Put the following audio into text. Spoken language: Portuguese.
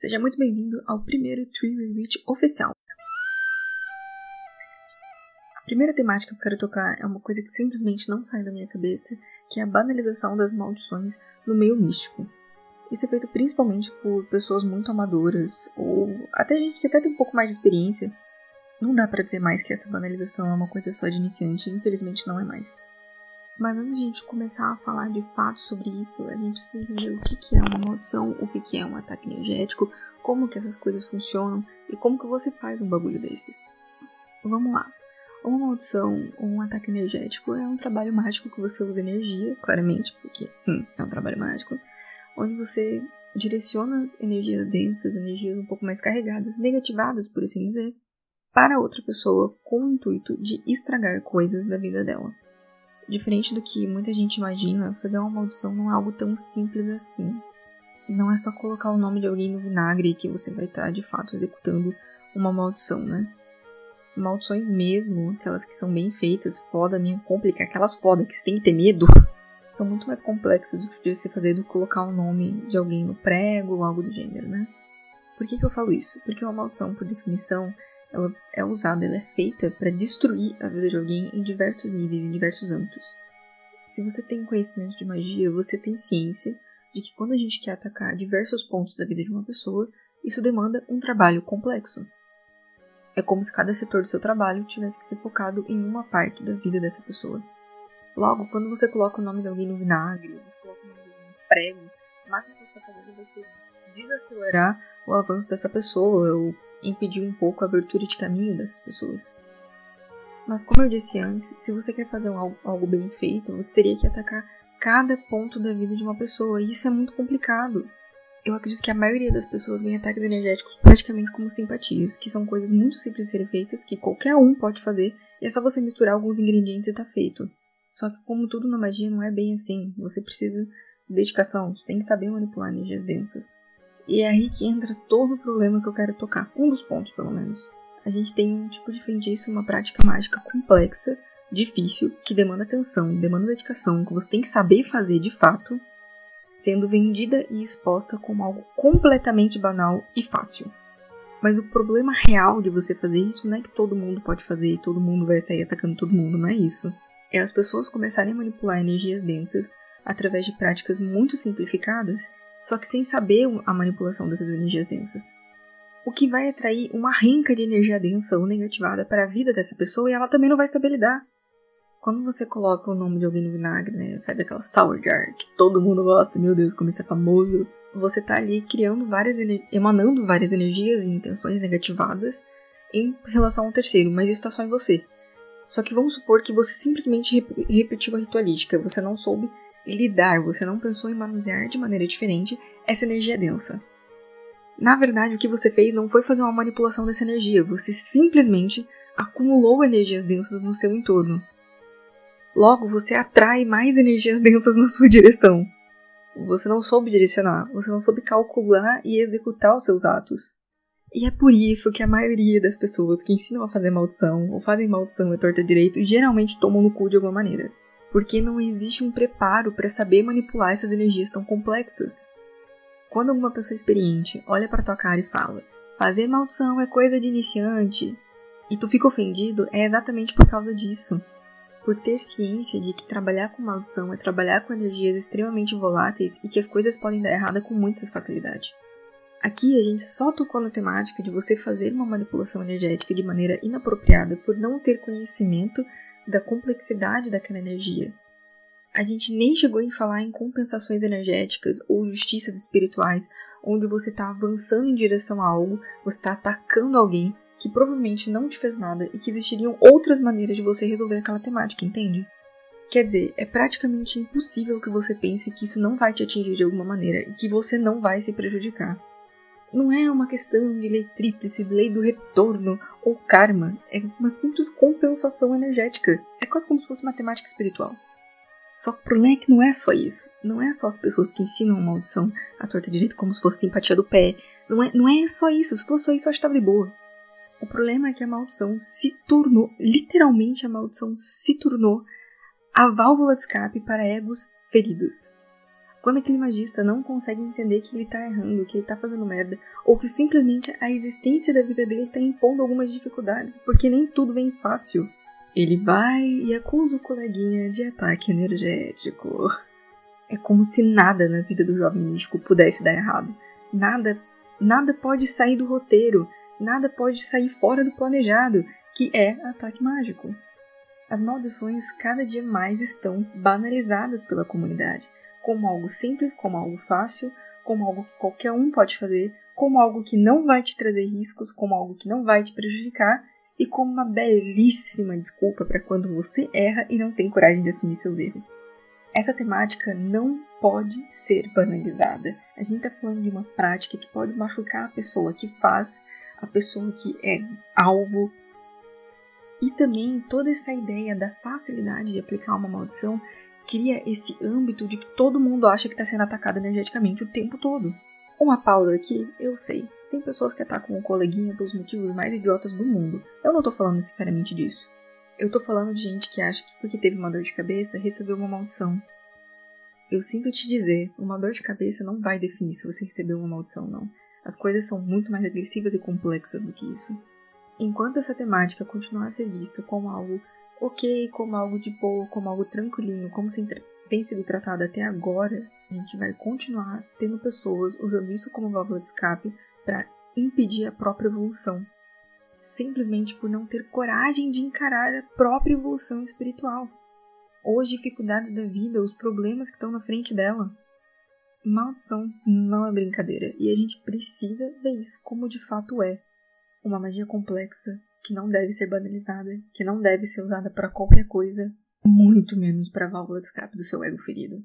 Seja muito bem-vindo ao primeiro Tree Reach oficial. A primeira temática que eu quero tocar é uma coisa que simplesmente não sai da minha cabeça, que é a banalização das maldições no meio místico. Isso é feito principalmente por pessoas muito amadoras, ou até gente que até tem um pouco mais de experiência. Não dá para dizer mais que essa banalização é uma coisa só de iniciante, infelizmente não é mais. Mas antes de a gente começar a falar de fato sobre isso, a gente precisa entender o que, que é uma maldição, o que, que é um ataque energético, como que essas coisas funcionam e como que você faz um bagulho desses. Vamos lá. Uma maldição ou um ataque energético é um trabalho mágico que você usa energia, claramente, porque hum, é um trabalho mágico, onde você direciona energias densas, energias um pouco mais carregadas, negativadas, por assim dizer, para outra pessoa com o intuito de estragar coisas da vida dela. Diferente do que muita gente imagina, fazer uma maldição não é algo tão simples assim. Não é só colocar o nome de alguém no vinagre que você vai estar de fato executando uma maldição, né? Maldições mesmo, aquelas que são bem feitas, foda, minha complica, aquelas foda que você tem que ter medo, são muito mais complexas do que você fazer do que colocar o nome de alguém no prego ou algo do gênero, né? Por que, que eu falo isso? Porque uma maldição, por definição, ela é usada, ela é feita para destruir a vida de alguém em diversos níveis, em diversos âmbitos. Se você tem conhecimento de magia, você tem ciência de que quando a gente quer atacar diversos pontos da vida de uma pessoa, isso demanda um trabalho complexo. É como se cada setor do seu trabalho tivesse que ser focado em uma parte da vida dessa pessoa. Logo, quando você coloca o nome de alguém no vinagre, você coloca o nome de alguém no prego, o máximo que você está fazendo é você desacelerar o avanço dessa pessoa, ou impedir um pouco a abertura de caminho dessas pessoas. Mas como eu disse antes, se você quer fazer algo, algo bem feito, você teria que atacar cada ponto da vida de uma pessoa, e isso é muito complicado. Eu acredito que a maioria das pessoas vê ataques energéticos praticamente como simpatias, que são coisas muito simples de serem feitas, que qualquer um pode fazer, e é só você misturar alguns ingredientes e tá feito. Só que como tudo na magia não é bem assim, você precisa de dedicação, você tem que saber manipular energias densas. E é aí que entra todo o problema que eu quero tocar. Um dos pontos, pelo menos. A gente tem um tipo de feitiço, uma prática mágica complexa, difícil, que demanda atenção, demanda dedicação, que você tem que saber fazer de fato, sendo vendida e exposta como algo completamente banal e fácil. Mas o problema real de você fazer isso não é que todo mundo pode fazer e todo mundo vai sair atacando todo mundo, não é isso. É as pessoas começarem a manipular energias densas através de práticas muito simplificadas só que sem saber a manipulação dessas energias densas. O que vai atrair uma rinca de energia densa ou negativada para a vida dessa pessoa e ela também não vai saber lidar. Quando você coloca o nome de alguém no vinagre, né, faz aquela sour jar que todo mundo gosta, meu Deus, como isso é famoso, você tá ali criando várias, emanando várias energias e intenções negativadas em relação ao terceiro, mas isso tá só em você. Só que vamos supor que você simplesmente rep repetiu a ritualística, você não soube lidar, você não pensou em manusear de maneira diferente essa energia densa. Na verdade, o que você fez não foi fazer uma manipulação dessa energia, você simplesmente acumulou energias densas no seu entorno. Logo, você atrai mais energias densas na sua direção. Você não soube direcionar, você não soube calcular e executar os seus atos. E é por isso que a maioria das pessoas que ensinam a fazer maldição ou fazem maldição a torta direito geralmente tomam no cu de alguma maneira porque não existe um preparo para saber manipular essas energias tão complexas. Quando alguma pessoa experiente olha para tua cara e fala: "Fazer maldição é coisa de iniciante", e tu fica ofendido, é exatamente por causa disso. Por ter ciência de que trabalhar com maldição é trabalhar com energias extremamente voláteis e que as coisas podem dar errado com muita facilidade. Aqui a gente só tocou na temática de você fazer uma manipulação energética de maneira inapropriada por não ter conhecimento da complexidade daquela energia. A gente nem chegou em falar em compensações energéticas ou justiças espirituais, onde você está avançando em direção a algo, você está atacando alguém que provavelmente não te fez nada e que existiriam outras maneiras de você resolver aquela temática, entende? Quer dizer, é praticamente impossível que você pense que isso não vai te atingir de alguma maneira e que você não vai se prejudicar. Não é uma questão de lei tríplice, lei do retorno ou karma. É uma simples compensação energética. É quase como se fosse matemática espiritual. Só que o problema é que não é só isso. Não é só as pessoas que ensinam a maldição a torta direito como se fosse simpatia do pé. Não é, não é só isso. Se fosse só isso, eu que de boa. O problema é que a maldição se tornou, literalmente a maldição se tornou a válvula de escape para egos feridos. Quando aquele magista não consegue entender que ele tá errando, que ele tá fazendo merda, ou que simplesmente a existência da vida dele tá impondo algumas dificuldades, porque nem tudo vem fácil. Ele vai e acusa o coleguinha de ataque energético. É como se nada na vida do jovem místico pudesse dar errado. Nada, nada pode sair do roteiro, nada pode sair fora do planejado, que é ataque mágico. As maldições cada dia mais estão banalizadas pela comunidade, como algo simples, como algo fácil, como algo que qualquer um pode fazer, como algo que não vai te trazer riscos, como algo que não vai te prejudicar e como uma belíssima desculpa para quando você erra e não tem coragem de assumir seus erros. Essa temática não pode ser banalizada. A gente está falando de uma prática que pode machucar a pessoa que faz, a pessoa que é alvo. E também toda essa ideia da facilidade de aplicar uma maldição cria esse âmbito de que todo mundo acha que está sendo atacado energeticamente o tempo todo. Uma pausa aqui, eu sei. Tem pessoas que atacam o coleguinha pelos motivos mais idiotas do mundo. Eu não tô falando necessariamente disso. Eu tô falando de gente que acha que porque teve uma dor de cabeça, recebeu uma maldição. Eu sinto te dizer, uma dor de cabeça não vai definir se você recebeu uma maldição ou não. As coisas são muito mais agressivas e complexas do que isso. Enquanto essa temática continuar a ser vista como algo ok, como algo de boa, como algo tranquilinho, como se tem sido tratado até agora, a gente vai continuar tendo pessoas usando isso como válvula de escape para impedir a própria evolução, simplesmente por não ter coragem de encarar a própria evolução espiritual, ou as dificuldades da vida, os problemas que estão na frente dela. Maldição não é brincadeira. E a gente precisa ver isso como de fato é. Uma magia complexa que não deve ser banalizada, que não deve ser usada para qualquer coisa, muito menos para válvula de escape do seu ego ferido.